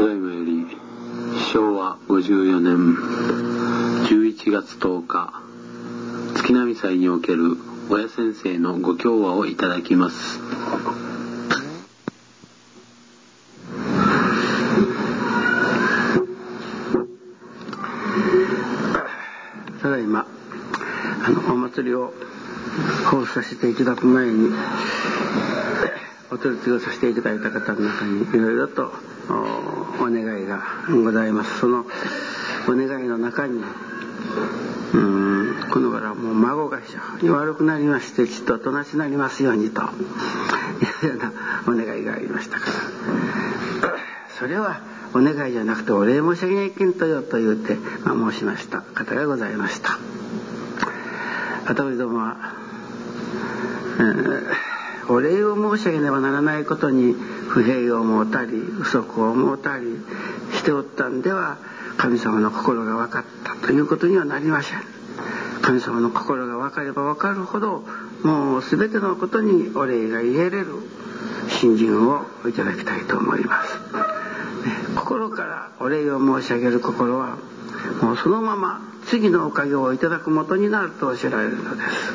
ただいまより昭和54年11月10日月並祭における親先生のご教話をいただきます。ただいまあのお祭りを奉させていただく前にお取り次ぎさせていただいた方の中にいろいろとお願いがございます。そのお願いの中にうんこの頃もう孫が非常に悪くなりましてちっとおとなしになりますようにと。いうようなお願いがありましたから。それはお願いじゃなくてお礼申し上げないけんとよと言うて、まあ、申しました。方がございました。私どもは、えー、お礼を申し上げねばならないことに不平を思うたり不足を思うたりしておったんでは神様の心が分かったということにはなりません。神様の心が分かれば分かるほどもう全てのことにお礼が言えれる信心をいただきたいと思います。心からお礼を申し上げる心はもうそのまま次のおかげをいただくもとになるとおっしゃられるのです、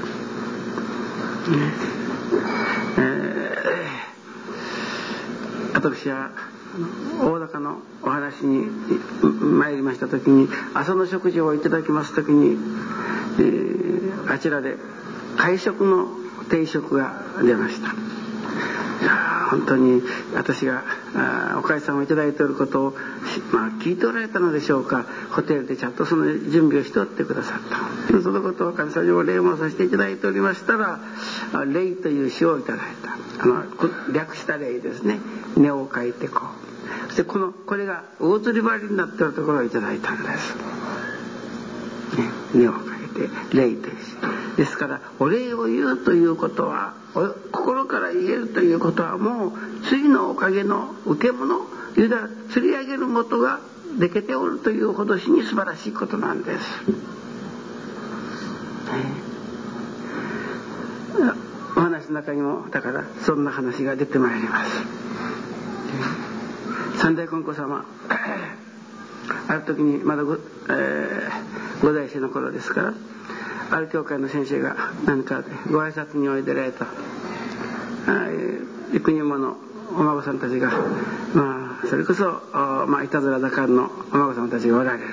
ねえー、私は大高のお話に参りました時に朝の食事をいただきます時に、えー、あちらで会食の定食が出ました。本当に私がおかえさんを頂いておることを、まあ、聞いておられたのでしょうか。ホテルでちゃんとその準備をしておってくださった。そのことを神様にお礼もさせていただいておりましたら「礼」という詩をいただいた。あの略した礼ですね「根を書いてこう。そしてこのこれが大釣り針になっているところをいただいたんです。ね、根を書いて「礼」という詩。ですからお礼を言うということは心から言えるということはもう次のおかげの受け物ゆだ釣り上げる元ができておるというほどしに素晴らしいことなんです。お話の中にもだからそんな話が出てまいります。三代金庫様 ある時にまだご,、えー、ご在生の頃ですからある教会の先生が何かご挨拶においでられた。幾人ものお孫さんたちがまあそれこそまあいたずら盛んのお孫さんたちがおられる。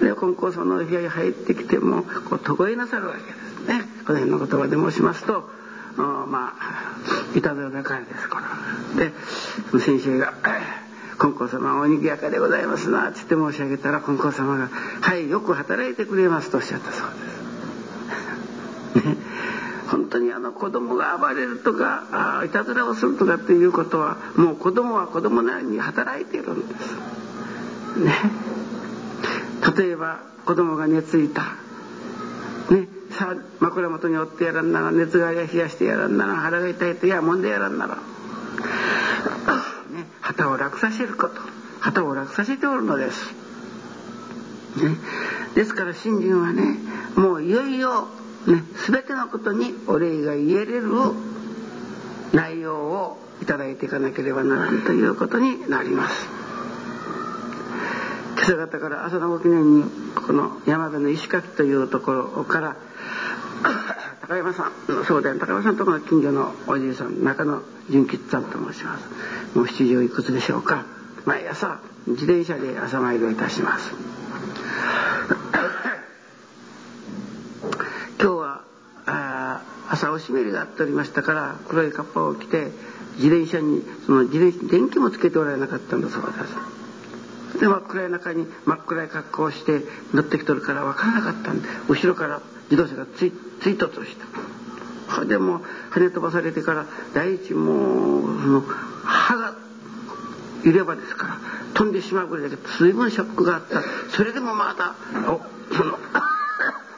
で金光様の部屋に入ってきてもこうとごえなさるわけですね。この辺の言葉で申しますとまあいたずら盛んですから。でその先生が金光様おにぎやかでございますな」って言って申し上げたら金光様が「はいよく働いてくれます」とおっしゃったそうです。にあの子供が暴れるとかあいたずらをするとかっていうことはもう子供は子供なりに働いているんです。ね、例えば子供が寝ついた、ね、さあ枕元におってやらんなら熱が冷やしてやらんなら腹が痛いといやもんでやらんなら、ね、旗を楽させること。旗を楽させておるのです。ね、ですから信心はねもういよいよね、全てのことにお礼が言えれる内容をいただいていかなければならんということになります。今朝方から朝のご記念にこの山辺の石垣というところから 高山さんそうだよ高山さんとこの近所のおじいさん中野純吉さんと申します。もう7時をいくつでしょうか。毎朝自転車で朝参りをいたします。朝おしめりがっておりましたから黒いカッパを着て自転車にその自転車電気もつけておられなかったんだそうです。で真っ暗い中に真っ暗い格好をして乗ってきとるから分からなかったんで後ろから自動車が追突したそれでもう跳ね飛ばされてから第一もうその歯が入れ歯ですから飛んでしまうぐらいだけど随分ショックがあった。それでもまたおその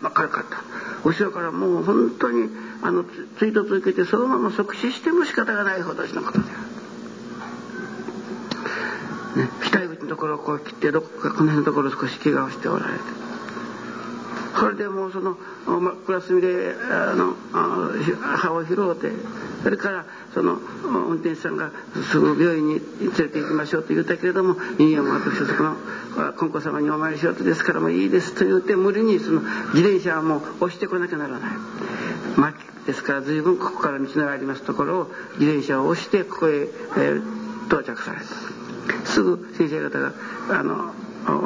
真っ暗かった。後ろからもう本当にあの追突を受けてそのまま即死しても仕方がないほどのことである。ね、額口のところをこう切ってどこかこの辺のところ少し怪我をしておられてこれでもうその真っ暗隅であの歯を拾うてそれからその運転手さんがすぐ病院に連れて行きましょうと言ったけれども「いいやもう私はそこの金子様にお参りしようとですからもういいです」と言って無理にその自転車はもう押してこなきゃならない。ですから随分ここから道のありますところを自転車を押してここへ、えー、到着されたすぐ先生方があの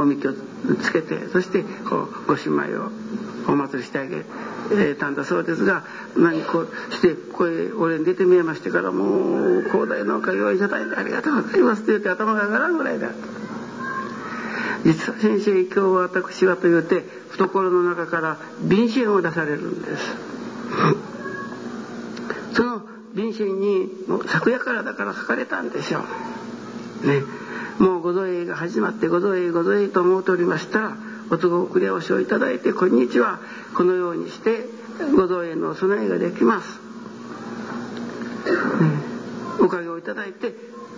おみきをつけてそしてこうご神米をお祭りしてあげたんだそうですが何こうしてここへ俺に出て見えましてからもう広大なおかげをいただいてありがとうございますと言って頭が上がらんぐらいだ。実は先生今日は私はと言って懐の中から便箋を出されるんです。その便箋にもう昨夜からだから書かれたんでしょうね。もうご造営が始まってご造営ご造営と思うておりましたらお都合遅れをしをいただいてこんにちは。このようにしてご造営のお供えができます、ね、おかげをいただいて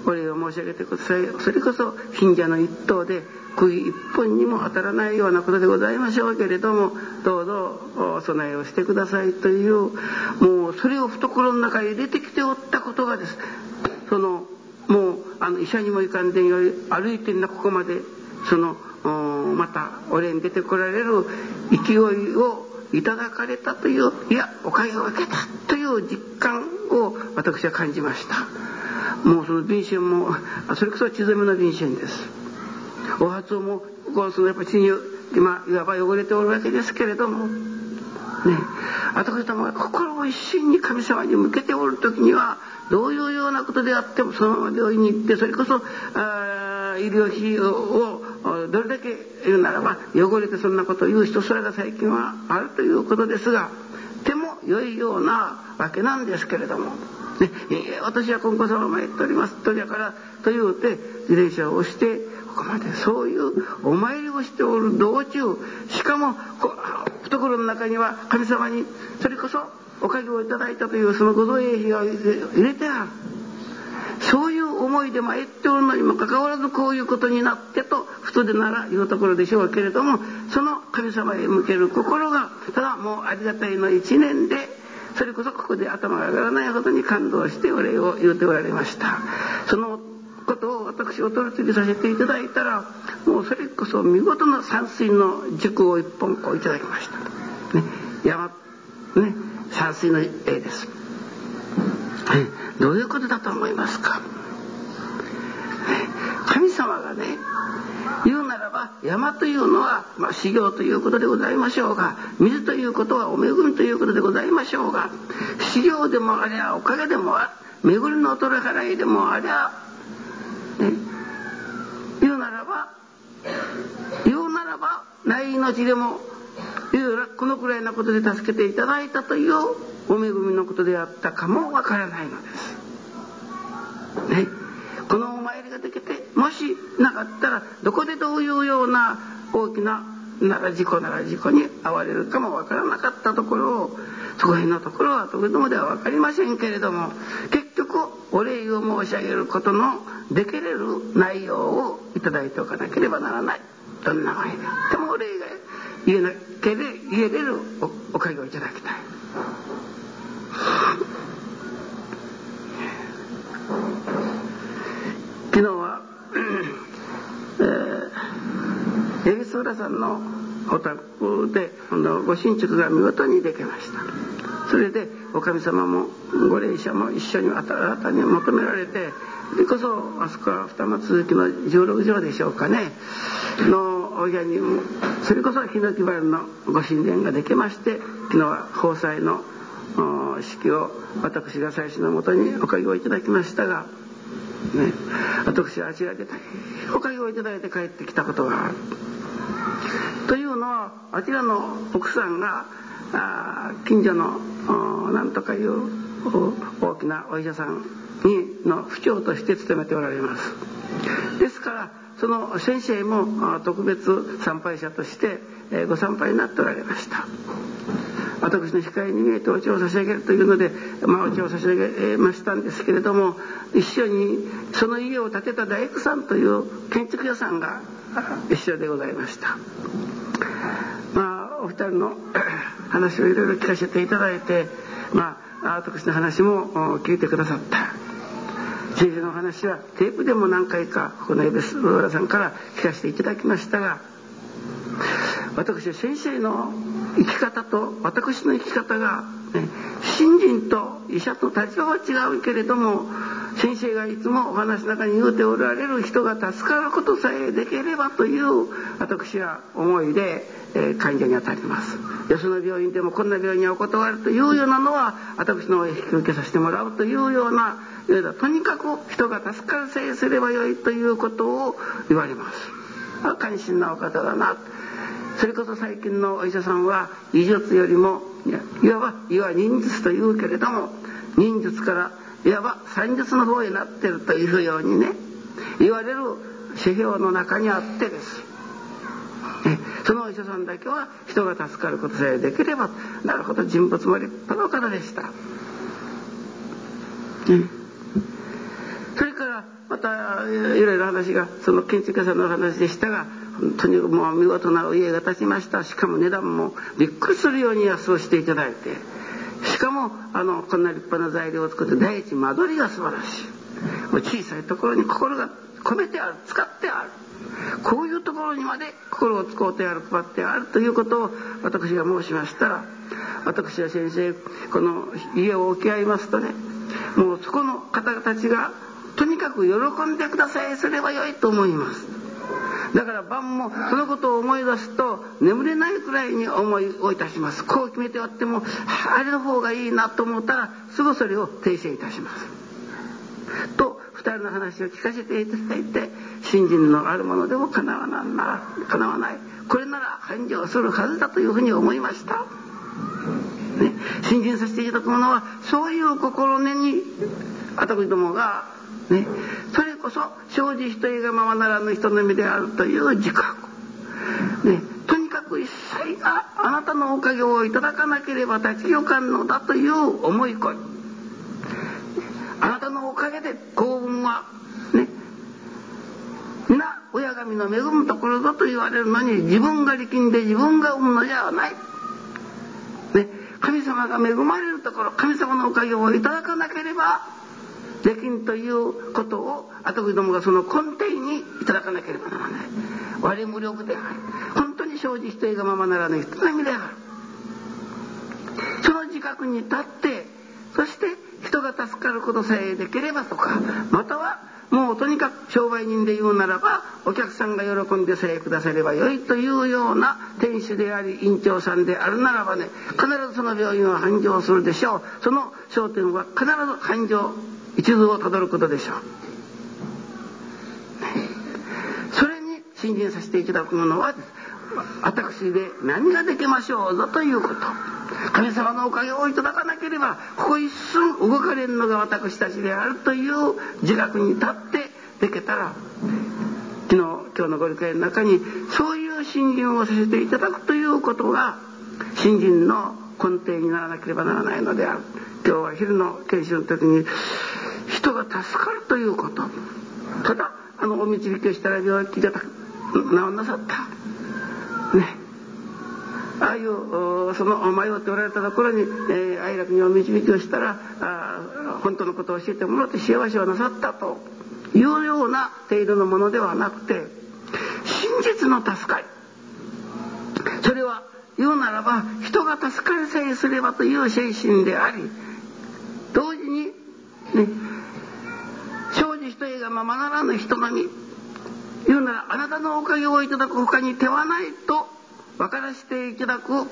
お礼を申し上げてください。それこそ貧者の一頭で釘一本にも当たらないようなことでございましょうけれどもどうぞお供えをしてくださいというもうそれを懐の中へ入れてきておったことがです。そのもうあの医者にも行かんでんよ歩いてんなここまで。そのまたお礼に出てこられる勢いをいただかれたといういやおかげを受けたという実感を私は感じました。もうその便箋もそれこそ血染めの便箋です。お初もこうそのやっぱ血に今いわば汚れておるわけですけれどもね私どもが心を一心に神様に向けておる時にはどういうようなことであってもそのまま病院に行ってそれこそあ医療費用をどれだけ言うならば汚れてそんなことを言う人それが最近はあるということですがでも良いようなわけなんですけれども。ね、私は金子様参っておりますとじゃからと言うて自転車を押してここまでそういうお参りをしておる道中しかもこ懐の中には神様にそれこそおかげをいただいたというそのご造営費を入れてある。そういう思いで参っておるのにもかかわらずこういうことになってと普通でなら言うところでしょうけれどもその神様へ向ける心がただもうありがたいの一年でそれこそここで頭が上がらないほどに感動してお礼を言うておられました。そのことを私お取り次ぎさせていただいたらもうそれこそ見事な山水の塾を一本こういただきました、ね、山ね山水の絵です、どういうことだと思いますか、神様がね言うならば山というのは、まあ、修行ということでございましょうが水ということはお恵みということでございましょうが修行でもありゃおかげでもあ恵みの取り払いでもありゃ、言うならば言うならばない命でもこのくらいのことで助けていただいたというお恵みのことであったかもわからないのです。ね、このお参りができてもしなかったらどこでどういうような大きななら事故なら事故に遭われるかもわからなかったところをそこへのところはとてもでは分かりませんけれども結局お礼を申し上げることのできれる内容をいただいておかなければならないどんな場合ででもお礼が言えなけれ言えれるおおかげをいただきたい。昨日は、えー、エビソーラさんのお宅でご神畜が見事にできましたそれでおかみ様もご霊者も一緒に新たに求められてでこそあそこは二松続きの16条でしょうかねのお部屋にもそれこそヒノキ原のご神殿ができまして昨日は宝祭の式を私が最初のもとにおかげをいただきましたが、ね、私はあちらでおかげをいただいて帰ってきたことがある。というのはあちらの奥さんがあ近所のなんとかいう大きなお医者さんにの府長として勤めておられます。ですからその先生も特別参拝者としてご参拝になっておられました。私の控えに見えてお茶を差し上げるというので、まあ、お茶を差し上げましたんですけれども一緒にその家を建てた大工さんという建築屋さんが一緒でございました。まあ、お二人の 話をいろいろ聞かせていただいてまあ私の話も聞いてくださった。先生のお話はテープでも何回かこのエベスローラさんから聞かせていただきましたが私は先生の生き方と私の生き方が、信心と医者と立場は違うけれども先生がいつもお話の中に言うておられる人が助かることさえできればという私は思いで、えー、患者に当たります。よその病院でもこんな病院にお断るというようなのは私の引き受けさせてもらうというようなとにかく人が助かるさえすればよいということを言われます。関心なお方だな。それこそ最近のお医者さんは医術よりもいわばいわ忍術というけれども忍術からいわば算術の方になってるというようにね言われる指標の中にあってです。そのお医者さんだけは人が助かることさえできればなるほど人物も立派な方でした。それからまたいろいろ話がその建築家さんの話でしたが本当にもう見事な家が建ちました。しかも値段もびっくりするように安をしていただいて。しかもあのこんな立派な材料を作って第一間取りが素晴らしい。もう小さいところに心が込めてある使ってある。こういうところにまで心を使うてある配ってあるということを私が申しましたら私は先生この家を置き合いますとねもうそこの方たちがとにかく喜んでください。すればよいと思います。だから晩もそのことを思い出すと眠れないくらいに思いをいたします。こう決めてあってもあれの方がいいなと思ったらすぐそれを訂正いたします。と2人の話を聞かせていただいて信心のあるものでもかなわなんなかなわない。これなら繁盛するはずだというふうに思いました、ね、信心させていただくものはそういう心根に私どもがね。それこそ生じ一重がままならぬ人の身であるという自覚、ね、とにかく一切があなたのおかげをいただかなければ立ち行かんのだという思い込み。あなたのおかげで幸運はね皆親神の恵むところぞと言われるのに自分が力んで自分が産むのじゃない。ね、神様が恵まれるところ神様のおかげをいただかなければできんということを後どもがその根底にいただかなければならない。我無力である。本当に生じしていがままならない人並みである。その自覚に立ってそして人が助かることさえできればとかまたはもうとにかく商売人で言うならばお客さんが喜んでさえくださればよいというような店主であり院長さんであるならばね必ずその病院は繁盛するでしょう。その商店は必ず繁盛一途をたどることでしょう。それに信心させていただくものは私で何ができましょうぞということ神様のおかげをいただかなければここ一寸動かれんのが私たちであるという自覚に立ってできたら昨日今日のご理解の中にそういう信心をさせていただくということが信心の根底にならなければならないのである今日は昼の研修の時に人が助かるということ。ただあのお導きをしたら病気が治んなさった。ね。ああいうその迷っておられたところに、えー、愛楽にお導きをしたらあ本当のことを教えてもらって幸せをなさったと。いうような程度のものではなくて真実の助かり。それは言うならば人が助かりさえすればという精神であり同時ままならぬ人並み言うならあなたのおかげをいただく他に手はないと分からせていただく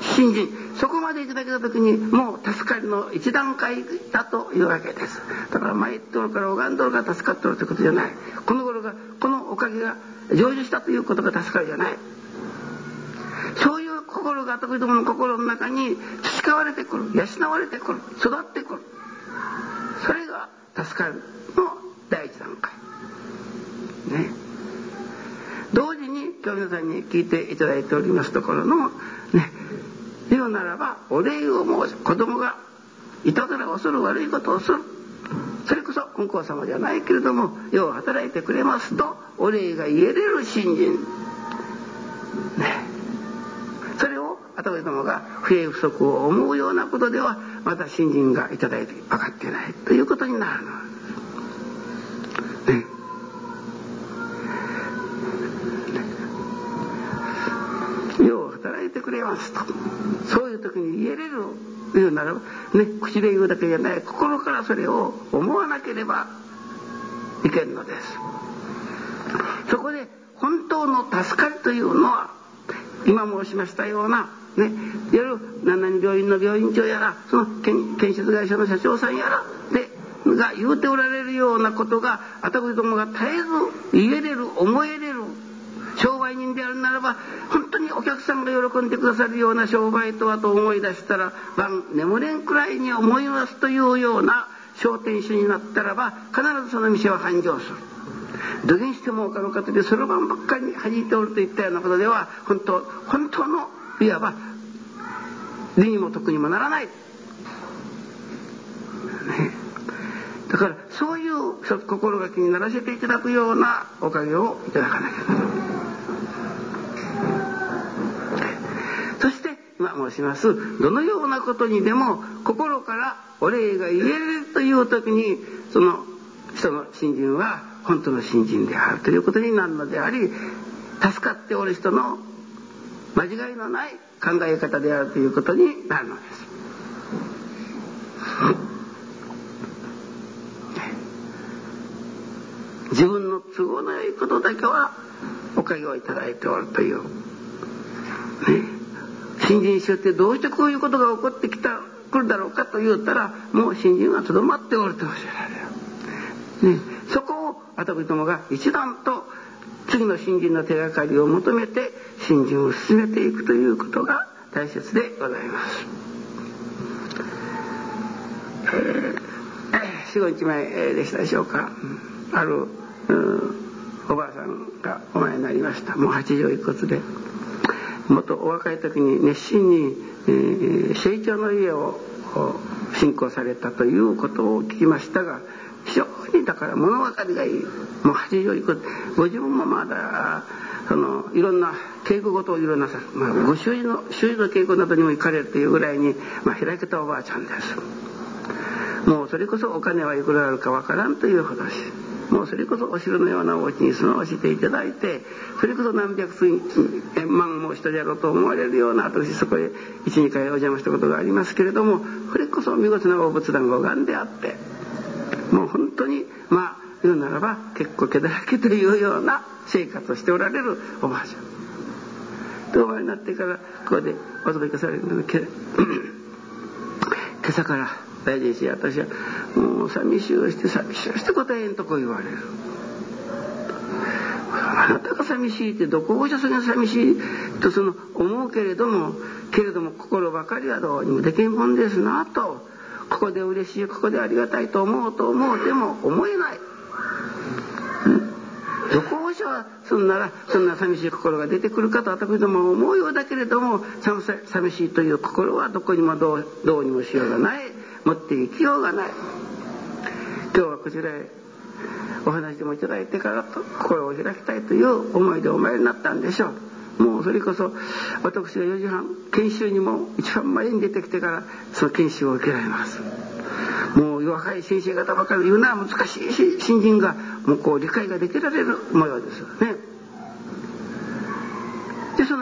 信心そこまでいただけた時にもう助かりの一段階だというわけですだから参っとるから拝んどるから助かっとるということじゃないこの頃がこのおかげが成就したということが助かりじゃないそういう心が時々の心の中に培われてくる養われてくる育ってくるそれが助かるの第一段階。ね。同時に今日皆さんに聞いていただいておりますところの、ね、言うならばお礼を申す子供がいたずらをする悪いことをする。それこそ金光様じゃないけれどもよう働いてくれますとお礼が言えれる信心。ね。私どもが不平不足を思うようなことではまた信心がいただいて分かってないということになるの。くれますと。そういう時に言えれる言うならば、ね、口で言うだけじゃない。心からそれを思わなければいけんのです。そこで本当の助かりというのは今申しましたようなね、いわゆる何々病院の病院長やらその建設会社の社長さんやらでが言うておられるようなことが私どもが絶えず言えれる思えれる売人であるならば本当にお客さんが喜んでくださるような商売とはと思い出したら晩眠れんくらいに思いますというような商店主になったらば必ずその店は繁盛する。どげにしても他の方でそろばんばっかりに弾いておるといったようなことでは本当本当のいわば利にも得にもならない。ね、だからそういう心がけにならせていただくようなおかげをいただかなきゃならない。今申しますどのようなことにでも心からお礼が言えるという時にその人の信心は本当の信心であるということになるのであり助かっておる人の間違いのない考え方であるということになるのです。自分の都合の良いことだけはおかげをいただいておるという。ね、新人衆ってどうしてこういうことが起こってきた来るだろうかと言うたらもう新人はとどまっておるとおっしゃられる。ね、そこを私どもが一段と次の新人の手がかりを求めて新人を進めていくということが大切でございます。えー、45日前でしたでしょうかあるおばあさんがお前になりましたもう80いくつでもっとお若い時に熱心に、えー、成長の家を信仰されたということを聞きましたが非常にだから物分かりがいい。もう80いくつご自分もまだそのいろんな稽古事をいろんなさ、まあ、ご主人の主人の稽古などにも行かれるというぐらいに、まあ、開けたおばあちゃんです。もうそれこそお金はいくらあるかわからんという話。もうそれこそお城のようなお家に住まわせていただいてそれこそ何百万も人であろうと思われるような私そこへ12回お邪魔したことがありますけれどもこれこそ見事な大仏壇が拝んであってもう本当にまあ言うならば結構毛だらけというような生活をしておられるおばあちゃん。でお前になってからここでお届けされるのが 今朝から大臣し私はもう寂しいをして寂しいをして答えんとこ言われる。あなたが寂しいってどこをじゃそれが寂しいとその思うけれどもけれども心ばかりはどうにもできんもんですなとここで嬉しいここでありがたいと思うと思うでも思えない。どこをじゃそんならそんな寂しい心が出てくるかと私ども思うようだけれども寂しいという心はどこにもどうどうにもしようがない持っていきようがない。今日はこちらへお話でもいただいてからと心を開きたいという思いでお参りになったんでしょう。もうそれこそ私が4時半研修にも一番前に出てきてからその研修を受けられます。もう若い先生方ばかり言うのは難しいし新人がもうこう理解ができられる模様ですよね。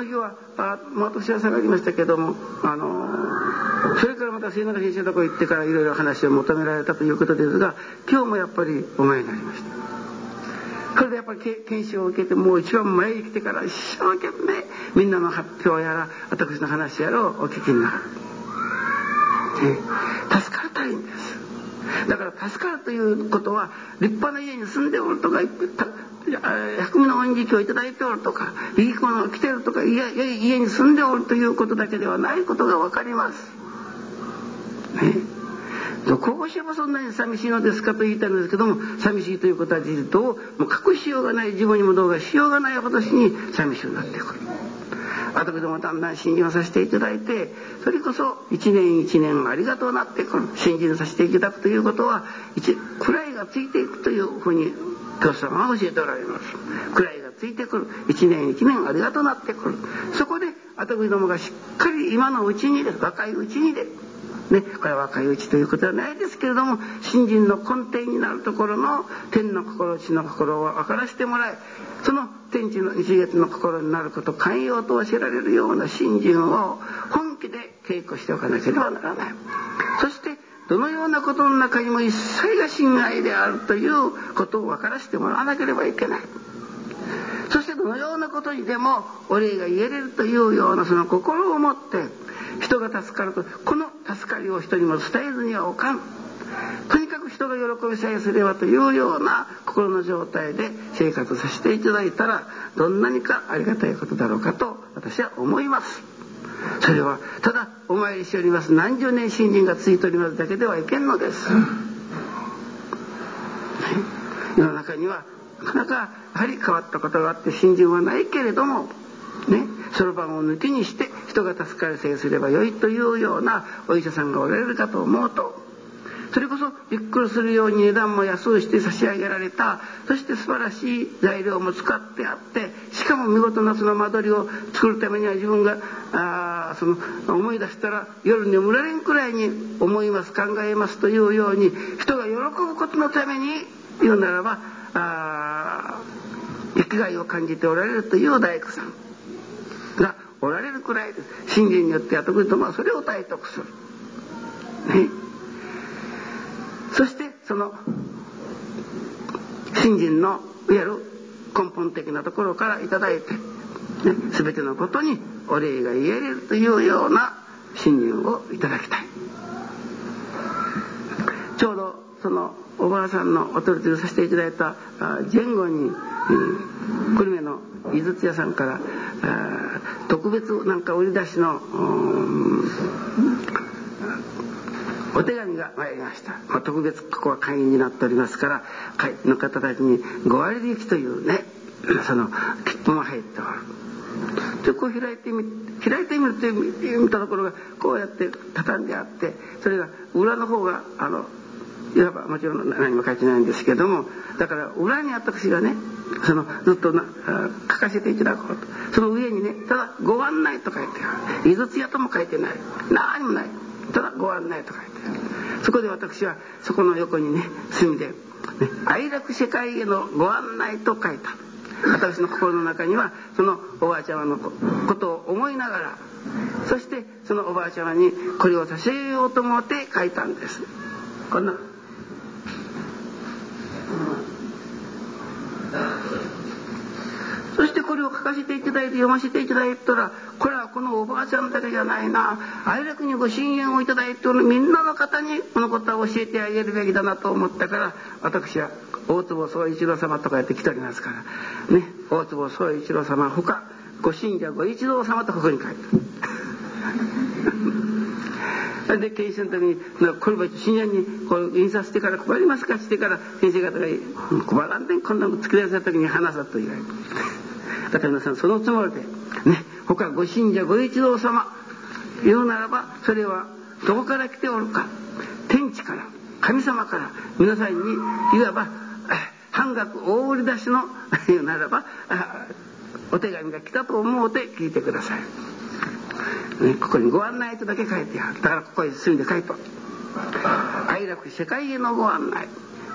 でその日はあ、まあ、私は下がりましたけどもあのそれからまた末永先生のとこ行ってからいろいろ話を求められたということですが今日もやっぱりお前になりました。それでやっぱり研修を受けてもう一番前に来てから一生懸命みんなの発表やら私の話やらをお聞きになる、ね、助かりたいんです。だから助かるということは立派な家に住んでおるとか百味の恩義をいただいておるとかいい子が来てるとかいや家に住んでおるということだけではないことが分かります。ねどこをしばそんなに寂しいのですかと言いたいんですけども寂しいということは事実をもう隠しようがない自分にもどうかしようがないほどしに寂しくなってくる。私どもだんだん信心をさせていただいてそれこそ一年一年ありがとうなってくる信心させていただくということは位がついていくというふうに教師様は教えておられます。位がついてくる。一年一年ありがとなってくる。そこで私どもがしっかり今のうちにで若いうちにでね、これは若いうちということはないですけれども信心の根底になるところの天の心地の心を分からせてもらいその天地の日月の心になること寛容と教えられるような信心を本気で稽古しておかなければならない。そしてどのようなことの中にも一切が侵害であるということを分からせてもらわなければいけない。そしてどのようなことにでもお礼が言えれるというようなその心を持って人が助かるとこの助かりを人にも伝えずにはおかん。とにかく人が喜びさえすればというような心の状態で生活させていただいたらどんなにかありがたいことだろうかと私は思います。それはただお参りしております。何十年新人がついておりますだけではいけんのです、世の中にはなかなかやはり変わったことがあって新人はないけれどもね。そろばんを抜きにして人が助かるせいすればよいというようなお医者さんがおられるかと思うとそれこそびっくりするように値段も安くして差し上げられたそして素晴らしい材料も使ってあってしかも見事なその間取りを作るためには自分があその思い出したら夜眠られんくらいに思います考えますというように人が喜ぶことのために言うならばあ生きがいを感じておられるという大工さんがおられるくらいです信玄によっては特にとまあそれを体得する。その信心のいわゆる根本的なところから頂いて、ね、全てのことにお礼が言えれるというような信心をいただきたい。ちょうどそのおばあさんのお取り次ぎさせていただいた前後に、久留米の井筒屋さんから特別なんか売り出しのお手紙が参りました、まあ、特別ここは会員になっておりますから会員の方たちに5割引きというねその切符も入っておる。でこう開いてみ開いてみると見たところがこうやって畳んであってそれが裏の方があのいわばもちろん何も書いてないんですけどもだから裏に私がねそのずっとな書かせていただこうと。その上にねただ「ご案内」と書いてある「井筒屋」とも書いてない。何もない。ただ「ご案内」と書いてある。そこで私はそこの横にね住んで、ね「愛楽世界へのご案内」と書いた。私の心の中にはそのおばあちゃまのことを思いながらそしてそのおばあちゃまにこれを差し入れようと思って書いたんです。こんなそしてこれを書かせていただいて読ませていただいたらこれはこのおばあちゃんだけじゃないな。愛楽にご信言をいただいておるみんなの方にこのことは教えてあげるべきだなと思ったから私は大坪宗一郎様とかやって来ておりますから。ね大坪宗一郎様ほかご信者ご一郎様とここに書いてで研修の時にこれは深夜にこう印刷してから配りますか？してから先生方が「配らんでこんなの作り出した時に話さと言われて。だから皆さんそのつもりでね他ご信者ご一同様言うならばそれはどこから来ておるか天地から神様から皆さんにいわば半額大売り出しの言うならばお手紙が来たと思うて聞いてください。ね、ここにご案内とだけ書いてあるだからここに住んで書いと愛楽世界へのご案内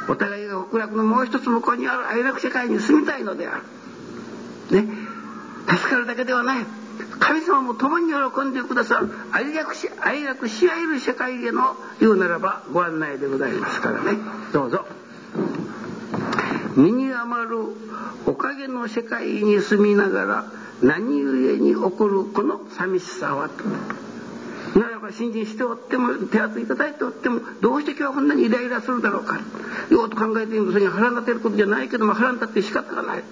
お互いが極楽のもう一つ向こうにある愛楽世界に住みたいのであるね。助かるだけではない。神様も共に喜んでくださる。愛楽し愛楽し合える世界への言うならばご案内でございますからね。どうぞ。身に余るおかげの世界に住みながら何故に起こるこの寂しさはと。ならば信心しておっても手厚いただいておってもどうして今日はこんなにイライラするだろうか。ようと考えてみるとそれに腹立てることじゃないけども腹立って仕方がない。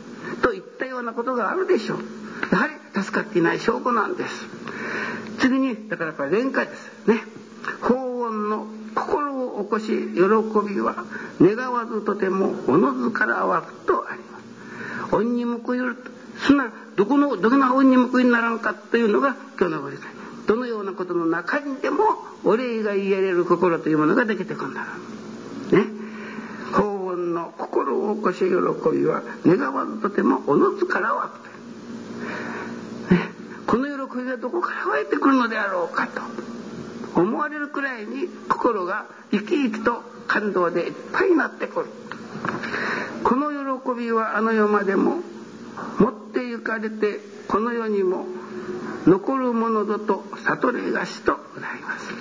ったようなことがあるでしょう。やはり助かっていない証拠なんです。次にだからこれ連歌ですね。法音の心を起こし喜びは願わずとてもおのずから湧くとあります。恩に報いる。すなどこのどこの恩に報いにならんかというのが今日のご理解。どのようなことの中にでもお礼が言えれる心というものができてくるんだねの心を起こし喜びは願わずとてもおのずから湧くと、ね、この喜びがどこから湧いてくるのであろうかと思われるくらいに心が生き生きと感動でいっぱいになってくる。この喜びはあの世までも持って行かれてこの世にも残るものぞと悟りがしとございます。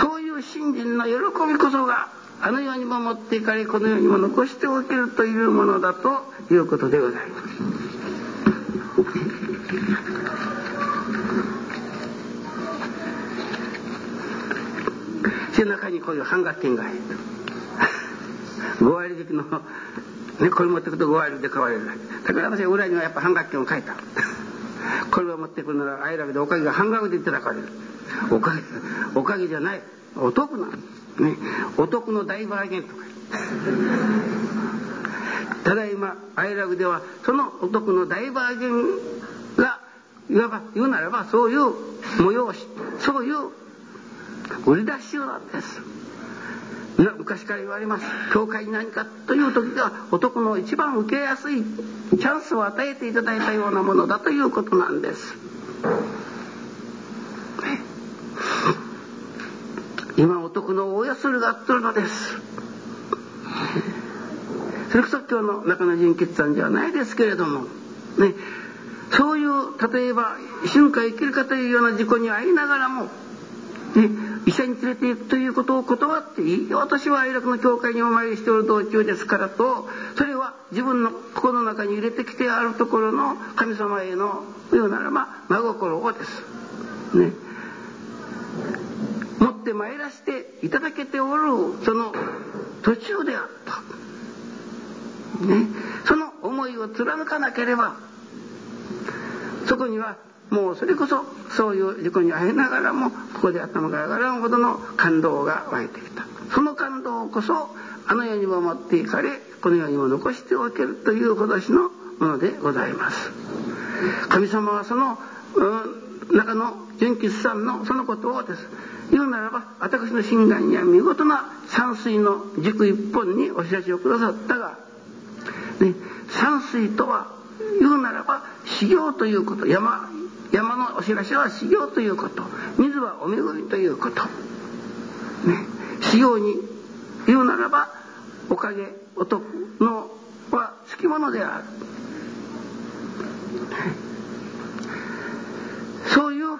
そういう信心の喜びこそがあの世にも持っていかれこの世にも残しておけるというものだということでございます。背中にこういう半額券が入る5割引きの、ね、これ持ってくと5割で買われるだから私は裏にはやっぱ半額券を書い。たこれを持ってくるなら愛楽でおかげが半額でい。ただかれるおかげおかげじゃない。お得なね。お得の大バーゲンとか。ただいま愛楽ではそのお得の大バーゲンがいわば言うならばそういう催しそういう売り出しなんです。昔から言われます。教会に何かという時では男の一番受けやすいチャンスを与えていただいたようなものだということなんです。今男の大安売りがっとるのです。それこそ今日の中野仁吉さんじゃないですけれども、ね、そういう例えば瞬間生きるかというような事故に遭いながらも、ね、医者に連れて行くということを断っていい私は愛楽の教会にお参りしておる道中ですからとそれは自分の心の中に入れてきてあるところの神様への言うならば真心をです。ね。って参らしていただけておるその途中であった。ね。その思いを貫かなければそこにはもうそれこそそういう事故に遭いながらもここで頭が上がらんほどの感動が湧いてきたその感動こそあの世にも持っていかれこの世にも残しておけるというほどしのものでございます神様はその、うん、中の純吉さんのそのことをです言うならば私の心眼には見事な山水の軸一本にお知らせをくださったが、ね、山水とは言うならば修行ということ。山山のお知らせは修行ということ。水はお巡りということ、ね、修行に言うならばおかげお得のはつきものである、そういう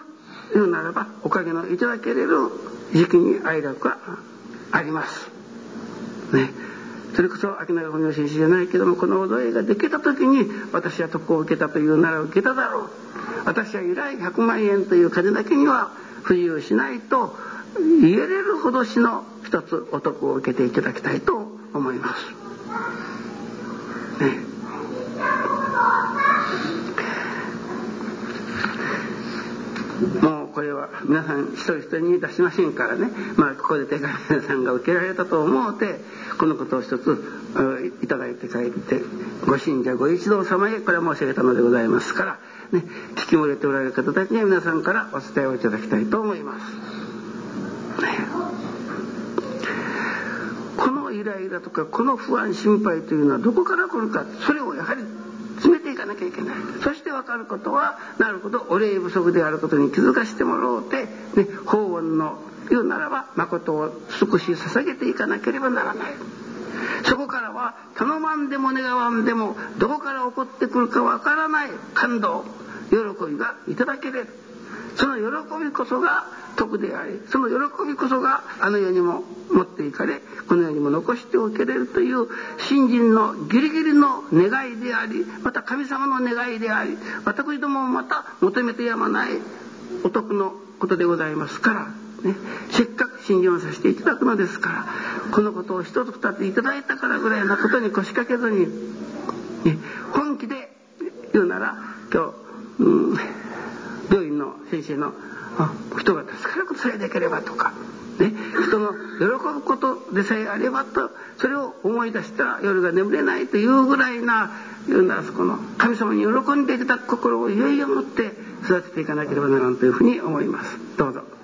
言うならばおかげのいただけれる時期に愛楽があります。ねそれこそ秋永文明先生じゃないけどもこの踊りができた時に私は徳を受けたというなら受けただろう私は以来100万円という金だけには不自由しないと言えれるほどしの一つお得を受けていただきたいと思います。ねもうこれは皆さん一人一人に出しませんからねまあここで手紙さんが受けられたと思うてこのことを一ついただいて帰ってご信者ご一同様へこれは申し上げたのでございますから、ね、聞き漏れておられる方たちには皆さんからお伝えをいただきたいと思います。このイライラとかこの不安心配というのはどこから来るかそれをやはりいかなきゃいけない。そして分かることはなるほどお礼不足であることに気づかせてもらおうて、ね、法恩の言うならば誠を少し捧げていかなければならない。そこからは頼まんでも願わんでもどこから起こってくるか分からない感動喜びがいただけれる。その喜びこそが徳でありその喜びこそがあの世にも持っていかれこの世にも残しておけれるという信心のギリギリの願いでありまた神様の願いであり私どももまた求めてやまないお得のことでございますからね、せっかく信用させていただくのですからこのことを一つ二ついただいたからぐらいなことに腰掛けずに、ね、本気で言うなら今日、うん、の先生の人が助かることさえできればとか、ね、人の喜ぶことでさえあればとそれを思い出したら夜が眠れないというぐらいな言うなそこの神様に喜んでいただく心をいよいよ持って育てていかなければならんというふうに思います。どうぞ